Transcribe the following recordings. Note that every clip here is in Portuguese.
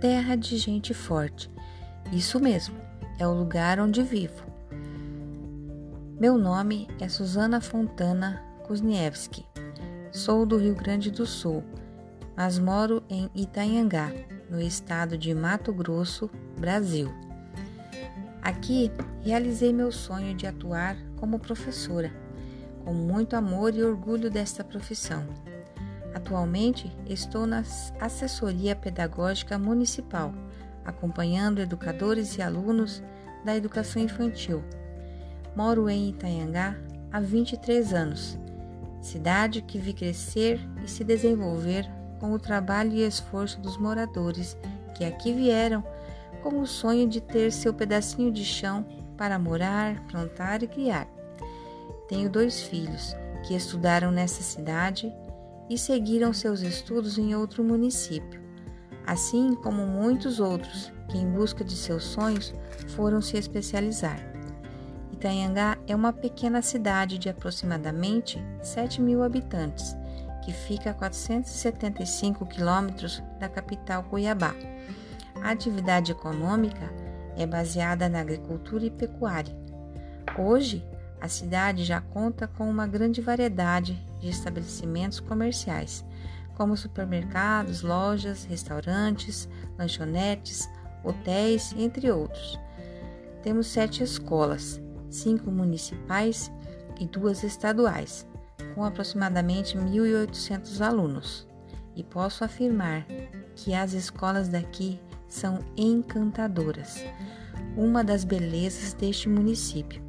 terra de gente forte. Isso mesmo, é o lugar onde vivo. Meu nome é Susana Fontana Kuzniewski. Sou do Rio Grande do Sul, mas moro em Itanhangá, no estado de Mato Grosso, Brasil. Aqui realizei meu sonho de atuar como professora, com muito amor e orgulho desta profissão. Atualmente estou na assessoria pedagógica municipal, acompanhando educadores e alunos da educação infantil. Moro em Itanhangá há 23 anos, cidade que vi crescer e se desenvolver com o trabalho e esforço dos moradores que aqui vieram com o sonho de ter seu pedacinho de chão para morar, plantar e criar. Tenho dois filhos que estudaram nessa cidade e seguiram seus estudos em outro município, assim como muitos outros que, em busca de seus sonhos, foram se especializar. Itanhangá é uma pequena cidade de aproximadamente 7 mil habitantes, que fica a 475 quilômetros da capital Cuiabá. A atividade econômica é baseada na agricultura e pecuária. Hoje, a cidade já conta com uma grande variedade de estabelecimentos comerciais, como supermercados, lojas, restaurantes, lanchonetes, hotéis, entre outros. Temos sete escolas, cinco municipais e duas estaduais, com aproximadamente 1.800 alunos. E posso afirmar que as escolas daqui são encantadoras, uma das belezas deste município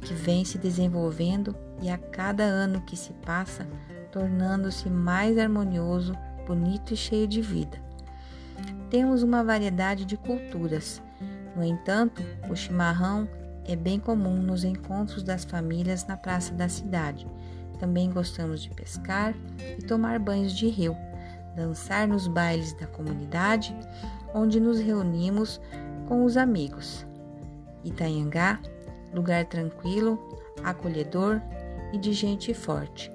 que vem se desenvolvendo e a cada ano que se passa, tornando-se mais harmonioso, bonito e cheio de vida. Temos uma variedade de culturas. No entanto, o chimarrão é bem comum nos encontros das famílias na praça da cidade. Também gostamos de pescar e tomar banhos de rio, dançar nos bailes da comunidade, onde nos reunimos com os amigos. Itanhangá lugar tranquilo, acolhedor e de gente forte.